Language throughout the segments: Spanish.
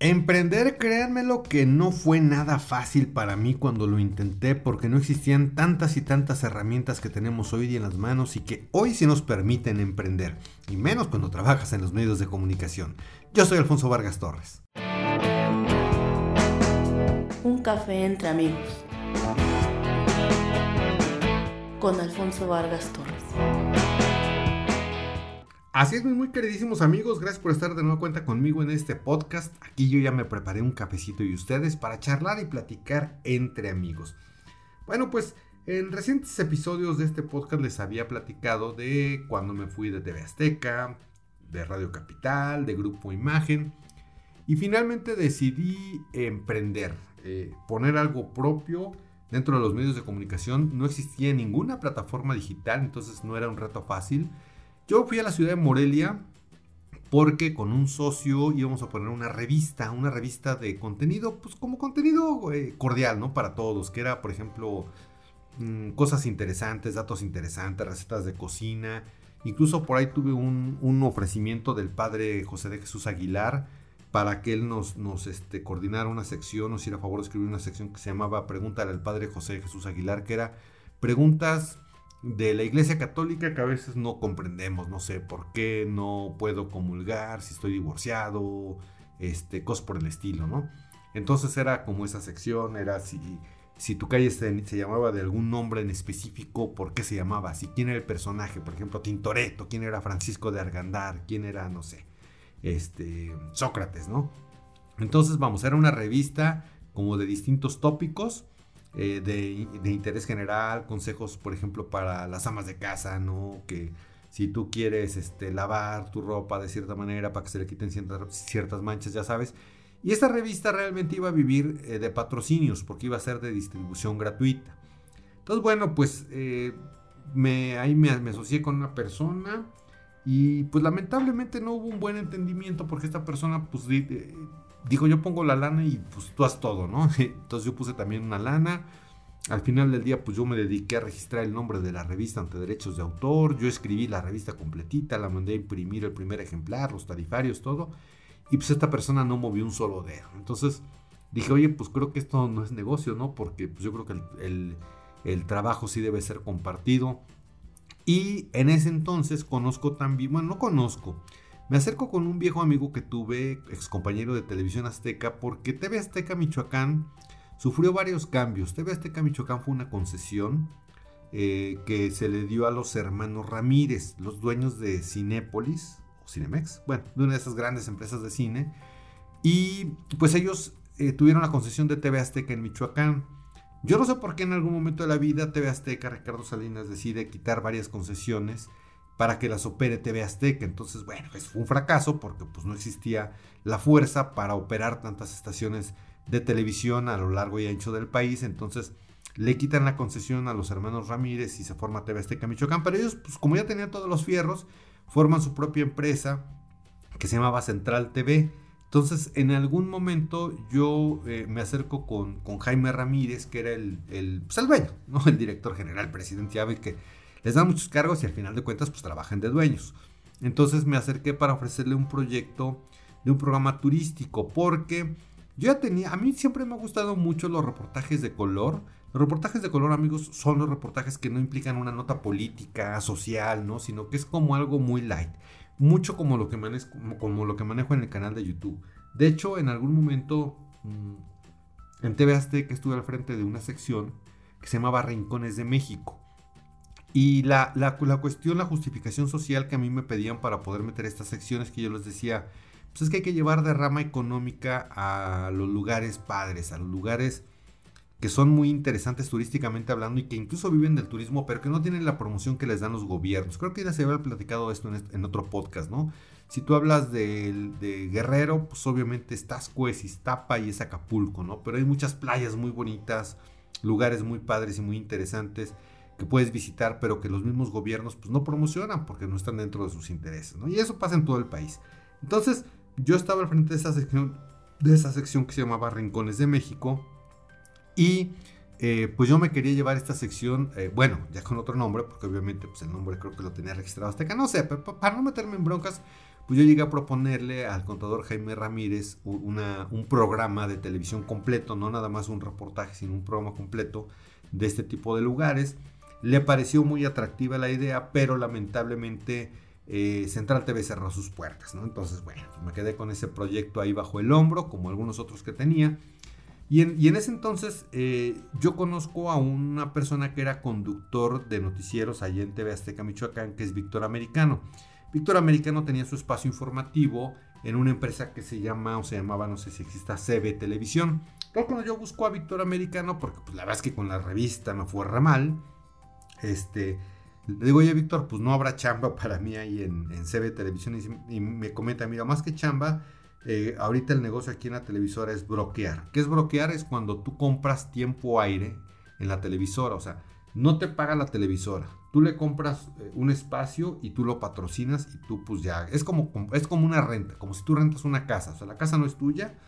Emprender, créanmelo que no fue nada fácil para mí cuando lo intenté porque no existían tantas y tantas herramientas que tenemos hoy día en las manos y que hoy sí nos permiten emprender, y menos cuando trabajas en los medios de comunicación. Yo soy Alfonso Vargas Torres. Un café entre amigos. Con Alfonso Vargas Torres. Así es, muy queridísimos amigos, gracias por estar de nuevo cuenta conmigo en este podcast. Aquí yo ya me preparé un cafecito y ustedes para charlar y platicar entre amigos. Bueno, pues en recientes episodios de este podcast les había platicado de cuando me fui de TV Azteca, de Radio Capital, de Grupo Imagen y finalmente decidí emprender, eh, poner algo propio dentro de los medios de comunicación. No existía ninguna plataforma digital, entonces no era un reto fácil yo fui a la ciudad de Morelia porque con un socio íbamos a poner una revista, una revista de contenido, pues como contenido eh, cordial, ¿no? Para todos, que era, por ejemplo, mm, cosas interesantes, datos interesantes, recetas de cocina. Incluso por ahí tuve un, ofrecimiento del padre José de Jesús Aguilar para que él nos, nos este, coordinara una sección, nos hiciera favor de escribir una sección que se llamaba Pregúntale al padre José de Jesús Aguilar, que era preguntas de la Iglesia Católica que a veces no comprendemos, no sé por qué no puedo comulgar, si estoy divorciado, este, cosas por el estilo, ¿no? Entonces era como esa sección, era si, si tu calle se, se, llamaba de algún nombre en específico, por qué se llamaba, si quién era el personaje, por ejemplo, Tintoretto, quién era Francisco de Argandar, quién era, no sé, este, Sócrates, ¿no? Entonces, vamos, era una revista como de distintos tópicos eh, de, interés general, consejos, por ejemplo, para las amas de casa, ¿no? Que si tú quieres este, lavar tu ropa de cierta manera para que se le quiten ciertas, manchas, ya sabes. Y esta revista realmente iba a vivir eh, de patrocinios, porque iba a ser de distribución gratuita. Entonces, bueno, pues eh, me, ahí me, me asocié con una persona y pues lamentablemente no hubo un buen entendimiento porque esta persona pues dijo yo pongo la lana y pues tú haz todo, ¿no? Entonces yo puse también una lana. Al final del día pues yo me dediqué a registrar el nombre de la revista ante derechos de autor, yo escribí la revista completita, la mandé a imprimir el primer ejemplar, los tarifarios, todo. Y pues esta persona no movió un solo dedo. Entonces dije, oye, pues creo que esto no es negocio, ¿no? Porque pues yo creo que el, el trabajo sí debe ser compartido. Y en ese entonces conozco también, bueno, no conozco, me acerco con un viejo amigo que tuve, ex compañero de Televisión Azteca, porque TV Azteca Michoacán sufrió varios cambios. TV Azteca Michoacán fue una concesión eh, que se le dio a los hermanos Ramírez, los dueños de Cinépolis o Cinemex, bueno, de una de esas grandes empresas de cine. Y pues ellos eh, tuvieron la concesión de TV Azteca en Michoacán. Yo no sé por qué en algún momento de la vida TV Azteca, Ricardo Salinas decide quitar varias concesiones para que las opere TV Azteca. Entonces, bueno, pues fue un fracaso porque pues no existía la fuerza para operar tantas estaciones de televisión a lo largo y ancho del país. Entonces le quitan la concesión a los hermanos Ramírez y se forma TV Azteca Michoacán. Pero ellos, pues como ya tenían todos los fierros, forman su propia empresa que se llamaba Central TV. Entonces, en algún momento yo eh, me acerco con, con, Jaime Ramírez, que era el, el, pues, el dueño, ¿no? el director general, presidente, ya que les dan muchos cargos y al final de cuentas pues trabajan de dueños. Entonces me acerqué para ofrecerle un proyecto de un programa turístico porque yo ya tenía, a mí siempre me ha gustado mucho los reportajes de color. Los reportajes de color, amigos, son los reportajes que no implican una nota política, social, ¿no? Sino que es como algo muy light. Mucho como lo que, manejo, como lo que manejo en el canal de YouTube. De hecho, en algún momento mm, en TV Azteca estuve al frente de una sección que se llamaba Rincones de México. Y la, la, cuestión, la justificación social que a mí me pedían para poder meter estas secciones que yo les decía, pues es que hay que llevar de rama económica a los lugares padres, a los lugares que son muy interesantes turísticamente hablando y que incluso viven del turismo, pero que no tienen la promoción que les dan los gobiernos. Creo que ya se había platicado esto en, otro podcast, ¿no? Si tú hablas de, Guerrero, pues obviamente estás Tasco, y es Acapulco, ¿no? Pero hay muchas playas muy bonitas, lugares muy padres y muy interesantes que puedes visitar, pero que los mismos gobiernos pues, no promocionan porque no están dentro de sus intereses. ¿no? Y eso pasa en todo el país. Entonces, yo estaba al frente de esa sección, de esa sección que se llamaba Rincones de México. Y eh, pues yo me quería llevar esta sección, eh, bueno, ya con otro nombre, porque obviamente pues, el nombre creo que lo tenía registrado hasta acá. No sé, pero para no meterme en broncas, pues yo llegué a proponerle al contador Jaime Ramírez un programa de televisión completo, no nada más un reportaje, sino un programa completo de este tipo de lugares. Le pareció muy atractiva la idea, pero lamentablemente eh, Central TV cerró sus puertas, ¿no? Entonces, bueno, pues me quedé con ese proyecto ahí bajo el hombro, como algunos otros que tenía. Y en, ese entonces eh, yo conozco a una persona que era conductor de noticieros allá en TV Azteca, Michoacán, que es Víctor Americano. Víctor Americano tenía su espacio informativo en una empresa que se llama o se llamaba, no sé si exista, CB Televisión. Pero cuando yo busco a Víctor Americano, porque pues, la verdad es que con la revista me fue re mal, este, le digo, oye Víctor, pues no habrá chamba para mí ahí en, CB Televisión. Y, me comenta, mira, más que chamba, eh, ahorita el negocio aquí en la televisora es broquear. ¿Qué es broquear? Es cuando tú compras tiempo aire en la televisora, o sea, no te paga la televisora, Tú le compras eh, un espacio y tú lo patrocinas y tú pues ya, es como, es como una renta, como si tú rentas una casa, o sea, la casa no es tuya,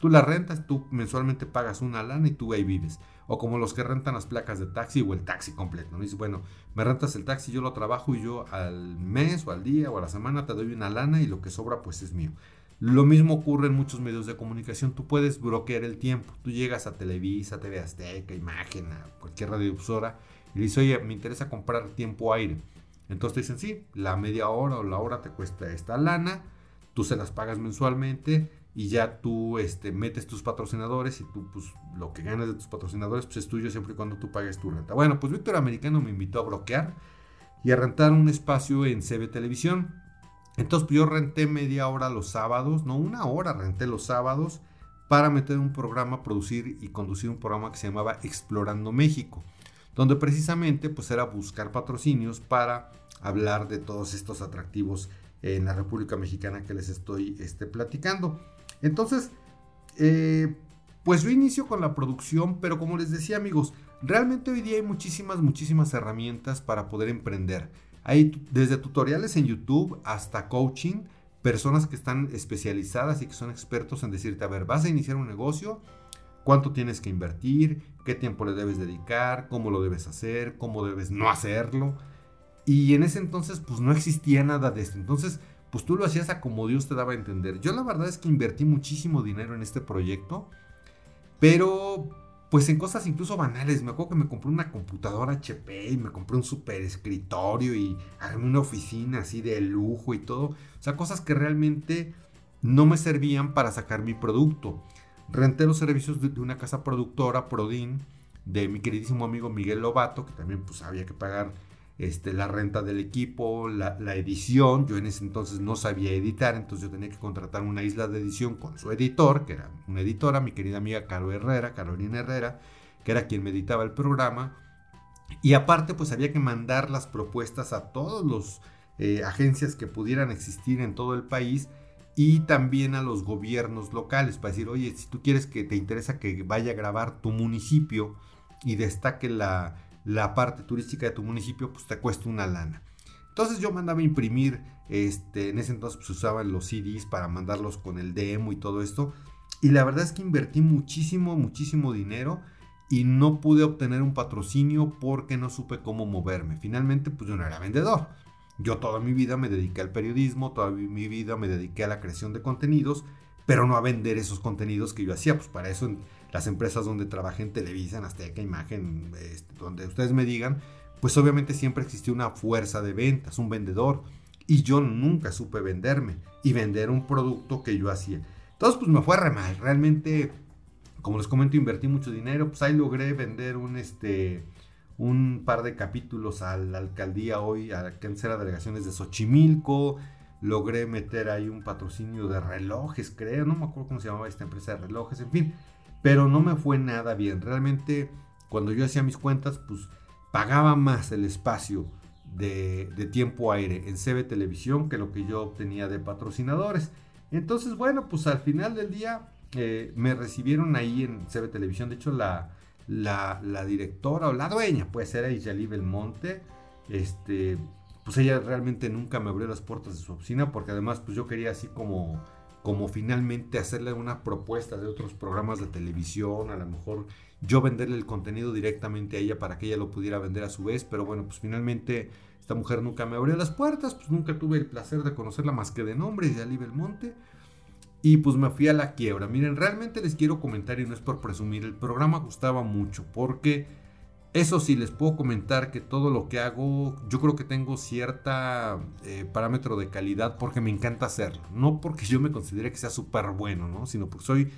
tú la rentas, tú mensualmente pagas una lana y tú ahí vives. O como los que rentan las placas de taxi o el taxi completo, ¿no? Dices, bueno, me rentas el taxi, yo lo trabajo y yo al mes o al día o a la semana te doy una lana y lo que sobra pues es mío. Lo mismo ocurre en muchos medios de comunicación. Tú puedes bloquear el tiempo. Tú llegas a Televisa, TV Azteca, Imagen, a cualquier radiodifusora y dice, oye, me interesa comprar tiempo aire. Entonces te dicen, sí, la media hora o la hora te cuesta esta lana, tú se las pagas mensualmente y ya tú este, metes tus patrocinadores y tú pues lo que ganas de tus patrocinadores pues es tuyo siempre y cuando tú pagues tu renta. Bueno, pues Víctor Americano me invitó a bloquear y a rentar un espacio en CB Televisión. Entonces pues, yo renté media hora los sábados, no una hora renté los sábados para meter un programa, producir y conducir un programa que se llamaba Explorando México donde precisamente pues era buscar patrocinios para hablar de todos estos atractivos en la República Mexicana que les estoy este, platicando. Entonces, eh, pues yo inicio con la producción, pero como les decía amigos, realmente hoy día hay muchísimas, muchísimas herramientas para poder emprender. Hay desde tutoriales en YouTube hasta coaching, personas que están especializadas y que son expertos en decirte, a ver, vas a iniciar un negocio, cuánto tienes que invertir, qué tiempo le debes dedicar, cómo lo debes hacer, cómo debes no hacerlo. Y en ese entonces pues no existía nada de esto. Entonces pues tú lo hacías a como Dios te daba a entender. Yo la verdad es que invertí muchísimo dinero en este proyecto, pero pues en cosas incluso banales. Me acuerdo que me compré una computadora HP y me compré un super escritorio y armé una oficina así de lujo y todo. O sea, cosas que realmente no me servían para sacar mi producto renté los servicios de, una casa productora, Prodin, de mi queridísimo amigo Miguel Lobato, que también pues había que pagar este, la renta del equipo, la, edición. Yo en ese entonces no sabía editar, entonces yo tenía que contratar una isla de edición con su editor, que era una editora, mi querida amiga Caro Herrera, Carolina Herrera, que era quien me editaba el programa. Y aparte, pues había que mandar las propuestas a todas las eh, agencias que pudieran existir en todo el país y también a los gobiernos locales para decir, oye, si tú quieres que te interesa que vaya a grabar tu municipio y destaque la, parte turística de tu municipio, pues te cuesta una lana. Entonces yo mandaba imprimir, este, en ese entonces pues usaban los CDs para mandarlos con el demo y todo esto. Y la verdad es que invertí muchísimo, muchísimo dinero y no pude obtener un patrocinio porque no supe cómo moverme. Finalmente pues yo no era vendedor. Yo toda mi vida me dediqué al periodismo, toda mi vida me dediqué a la creación de contenidos, pero no a vender esos contenidos que yo hacía. Pues para eso en las empresas donde trabajé en Televisa, en Azteca, Imagen, este, donde ustedes me digan, pues obviamente siempre existió una fuerza de ventas, un vendedor. Y yo nunca supe venderme y vender un producto que yo hacía. Entonces pues me fue re mal. Realmente, como les comento, invertí mucho dinero. Pues ahí logré vender un este un par de capítulos a la alcaldía hoy, a la delegaciones de Xochimilco. Logré meter ahí un patrocinio de relojes, creo. No me acuerdo cómo se llamaba esta empresa de relojes, en fin. Pero no me fue nada bien. Realmente, cuando yo hacía mis cuentas, pues pagaba más el espacio de, tiempo aire en CB Televisión que lo que yo obtenía de patrocinadores. Entonces, bueno, pues al final del día eh, me recibieron ahí en CB Televisión. De hecho, la, directora o la dueña, puede ser Aishali Belmonte, este, pues ella realmente nunca me abrió las puertas de su oficina porque además pues yo quería así como, como finalmente hacerle una propuesta de otros programas de televisión, a lo mejor yo venderle el contenido directamente a ella para que ella lo pudiera vender a su vez, pero bueno, pues finalmente esta mujer nunca me abrió las puertas, pues nunca tuve el placer de conocerla más que de nombre, de Ali Belmonte. Y pues me fui a la quiebra. Miren, realmente les quiero comentar y no es por presumir, el programa gustaba mucho porque eso sí, les puedo comentar que todo lo que hago, yo creo que tengo cierta eh, parámetro de calidad porque me encanta hacerlo. No porque yo me considere que sea súper bueno, ¿no? Sino porque soy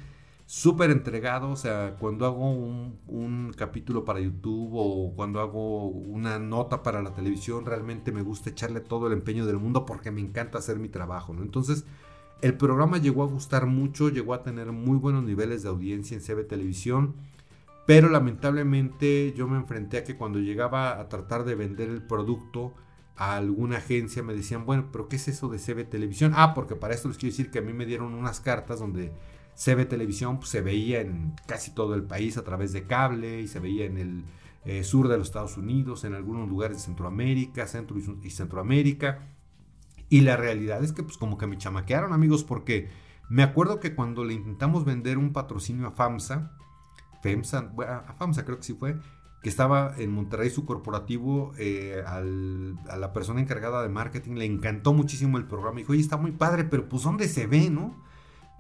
súper entregado, o sea, cuando hago un, capítulo para YouTube o cuando hago una nota para la televisión, realmente me gusta echarle todo el empeño del mundo porque me encanta hacer mi trabajo. Entonces, el programa llegó a gustar mucho, llegó a tener muy buenos niveles de audiencia en CB Televisión, pero lamentablemente yo me enfrenté a que cuando llegaba a tratar de vender el producto a alguna agencia me decían, bueno, pero ¿qué es eso de CB Televisión? Ah, porque para esto les quiero decir que a mí me dieron unas cartas donde CB Televisión pues, se veía en casi todo el país a través de cable y se veía en el eh, sur de los Estados Unidos, en algunos lugares de Centroamérica, Centro y, Centroamérica. Y la realidad es que pues como que me chamaquearon amigos porque me acuerdo que cuando le intentamos vender un patrocinio a FAMSA, FEMSA, a FAMSA creo que sí fue, que estaba en Monterrey su corporativo, eh, a la persona encargada de marketing le encantó muchísimo el programa. Dijo, oye, está muy padre, pero pues ¿dónde se ve, no?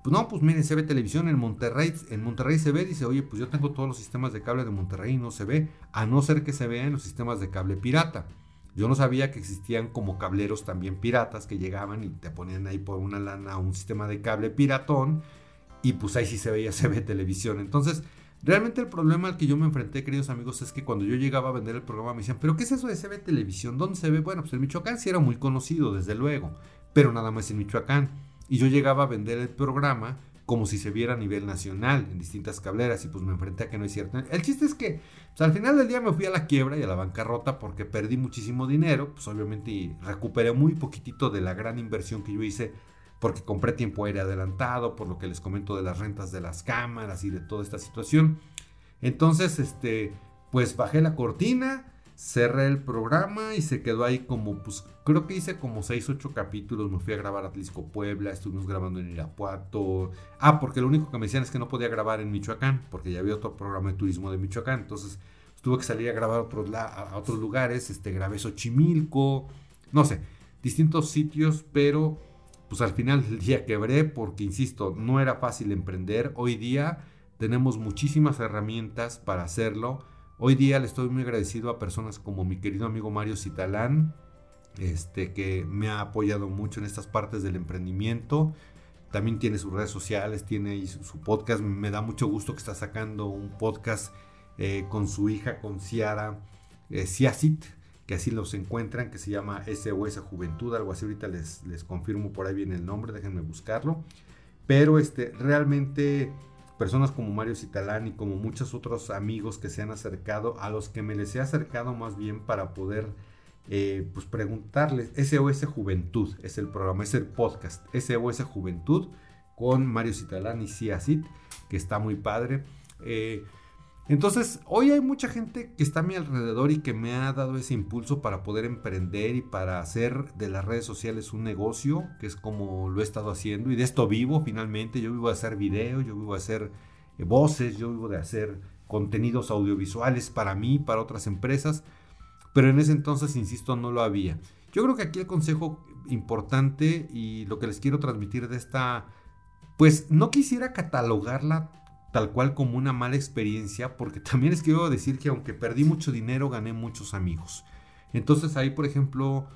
Pues no, pues miren, se ve televisión en Monterrey, en Monterrey se ve, dice, oye, pues yo tengo todos los sistemas de cable de Monterrey y no se ve, a no ser que se vea en los sistemas de cable pirata. Yo no sabía que existían como cableros también piratas que llegaban y te ponían ahí por una lana un sistema de cable piratón y pues ahí sí se veía, se ve televisión. Entonces, realmente el problema al que yo me enfrenté, queridos amigos, es que cuando yo llegaba a vender el programa me decían, pero ¿qué es eso de ve televisión? ¿Dónde se ve? Bueno, pues en Michoacán sí era muy conocido, desde luego, pero nada más en Michoacán. Y yo llegaba a vender el programa como si se viera a nivel nacional en distintas cableras y pues me enfrenté a que no es cierto. El chiste es que pues, al final del día me fui a la quiebra y a la bancarrota porque perdí muchísimo dinero, pues obviamente recuperé muy poquitito de la gran inversión que yo hice porque compré tiempo aire adelantado, por lo que les comento de las rentas de las cámaras y de toda esta situación. Entonces, este, pues bajé la cortina, cerré el programa y se quedó ahí como, pues creo que hice como 6, 8 capítulos, me fui a grabar a Atlisco Puebla, estuvimos grabando en Irapuato. Ah, porque lo único que me decían es que no podía grabar en Michoacán, porque ya había otro programa de turismo de Michoacán, entonces tuve que salir a grabar a otros, a otros lugares, este, grabé Xochimilco, no sé, distintos sitios, pero pues al final del día quebré porque, insisto, no era fácil emprender. Hoy día tenemos muchísimas herramientas para hacerlo Hoy día le estoy muy agradecido a personas como mi querido amigo Mario Citalán, este, que me ha apoyado mucho en estas partes del emprendimiento. También tiene sus redes sociales, tiene su, podcast. Me da mucho gusto que está sacando un podcast eh, con su hija, con Ciara eh, Ciacit, que así los encuentran, que se llama SOS Juventud, algo así. Ahorita les, les confirmo por ahí viene el nombre, déjenme buscarlo. Pero este, realmente personas como Mario Citalán y como muchos otros amigos que se han acercado, a los que me les he acercado más bien para poder eh, pues preguntarles, SOS Juventud es el programa, es el podcast, SOS Juventud con Mario Citalán y Ciacit, que está muy padre. Eh, entonces, hoy hay mucha gente que está a mi alrededor y que me ha dado ese impulso para poder emprender y para hacer de las redes sociales un negocio, que es como lo he estado haciendo y de esto vivo finalmente. Yo vivo de hacer videos, yo vivo de hacer eh, voces, yo vivo de hacer contenidos audiovisuales para mí, para otras empresas, pero en ese entonces, insisto, no lo había. Yo creo que aquí el consejo importante y lo que les quiero transmitir de esta, pues no quisiera catalogarla tal cual como una mala experiencia, porque también les quiero decir que aunque perdí mucho dinero, gané muchos amigos. Entonces ahí, por ejemplo,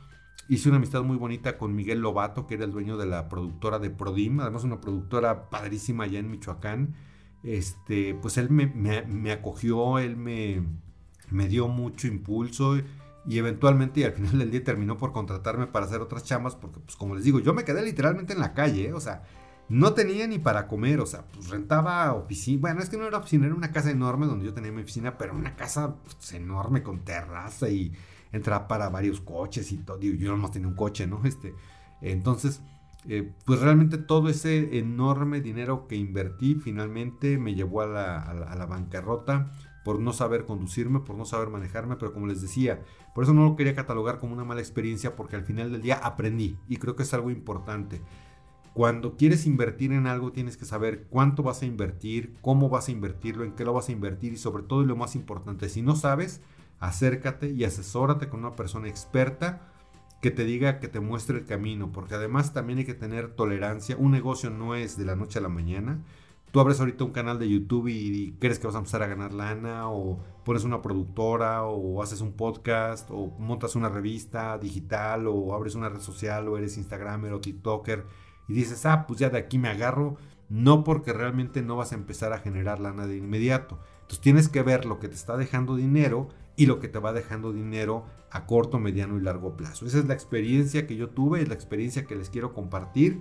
hice una amistad muy bonita con Miguel Lobato, que era el dueño de la productora de Prodim, además una productora padrísima allá en Michoacán. Este, pues él me, acogió, él me, me dio mucho impulso y eventualmente y al final del día terminó por contratarme para hacer otras chamas porque pues como les digo, yo me quedé literalmente en la calle, ¿eh? o sea, no tenía ni para comer, o sea, pues rentaba oficina. Bueno, es que no era oficina, era una casa enorme donde yo tenía mi oficina, pero una casa pues, enorme con terraza y entraba para varios coches y todo. Yo nomás tenía un coche, ¿no? Este, entonces, eh, pues realmente todo ese enorme dinero que invertí finalmente me llevó a la, a la bancarrota por no saber conducirme, por no saber manejarme, pero como les decía, por eso no lo quería catalogar como una mala experiencia, porque al final del día aprendí y creo que es algo importante. Cuando quieres invertir en algo tienes que saber cuánto vas a invertir, cómo vas a invertirlo, en qué lo vas a invertir y sobre todo y lo más importante, si no sabes, acércate y asesórate con una persona experta que te diga, que te muestre el camino, porque además también hay que tener tolerancia. Un negocio no es de la noche a la mañana. Tú abres ahorita un canal de YouTube y, crees que vas a empezar a ganar lana, o pones una productora, o haces un podcast, o montas una revista digital, o abres una red social, o eres Instagramer o TikToker, y dices, ah, pues ya de aquí me agarro. No porque realmente no vas a empezar a generar lana de inmediato. Entonces tienes que ver lo que te está dejando dinero y lo que te va dejando dinero a corto, mediano y largo plazo. Esa es la experiencia que yo tuve, es la experiencia que les quiero compartir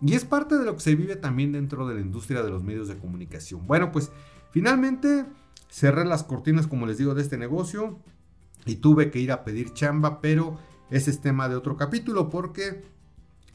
y es parte de lo que se vive también dentro de la industria de los medios de comunicación. Bueno, pues finalmente cerré las cortinas, como les digo, de este negocio y tuve que ir a pedir chamba, pero ese es tema de otro capítulo porque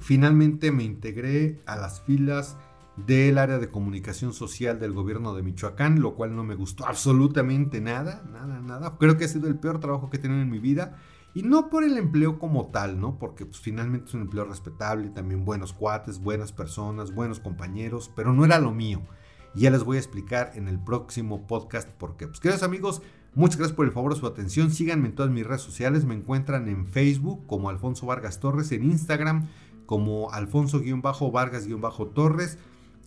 finalmente me integré a las filas del área de comunicación social del gobierno de Michoacán, lo cual no me gustó absolutamente nada, nada, nada. Creo que ha sido el peor trabajo que he tenido en mi vida. Y no por el empleo como tal, ¿no? Porque pues, finalmente es un empleo respetable, también buenos cuates, buenas personas, buenos compañeros, pero no era lo mío. Y ya les voy a explicar en el próximo podcast por qué. Pues queridos amigos, muchas gracias por el favor de su atención. Síganme en todas mis redes sociales. Me encuentran en Facebook como Alfonso Vargas Torres, en Instagram como Alfonso-Vargas-Torres.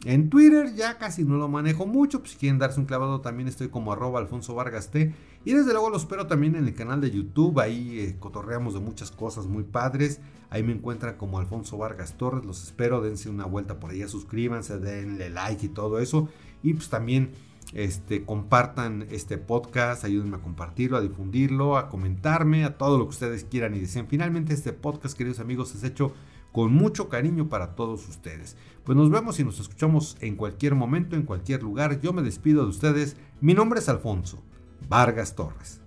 En Twitter ya casi no lo manejo mucho, pues si quieren darse un clavado también estoy como Alfonso Vargas T. Y desde luego lo espero también en el canal de YouTube, ahí eh, cotorreamos de muchas cosas muy padres. Ahí me encuentran como Alfonso Vargas Torres, los espero, dense una vuelta por allá, suscríbanse, denle like y todo eso. Y pues también este, compartan este podcast, ayúdenme a compartirlo, a difundirlo, a comentarme, a todo lo que ustedes quieran y deseen. Finalmente este podcast, queridos amigos, es hecho con mucho cariño para todos ustedes. Pues nos vemos y nos escuchamos en cualquier momento, en cualquier lugar. Yo me despido de ustedes. Mi nombre es Alfonso Vargas Torres.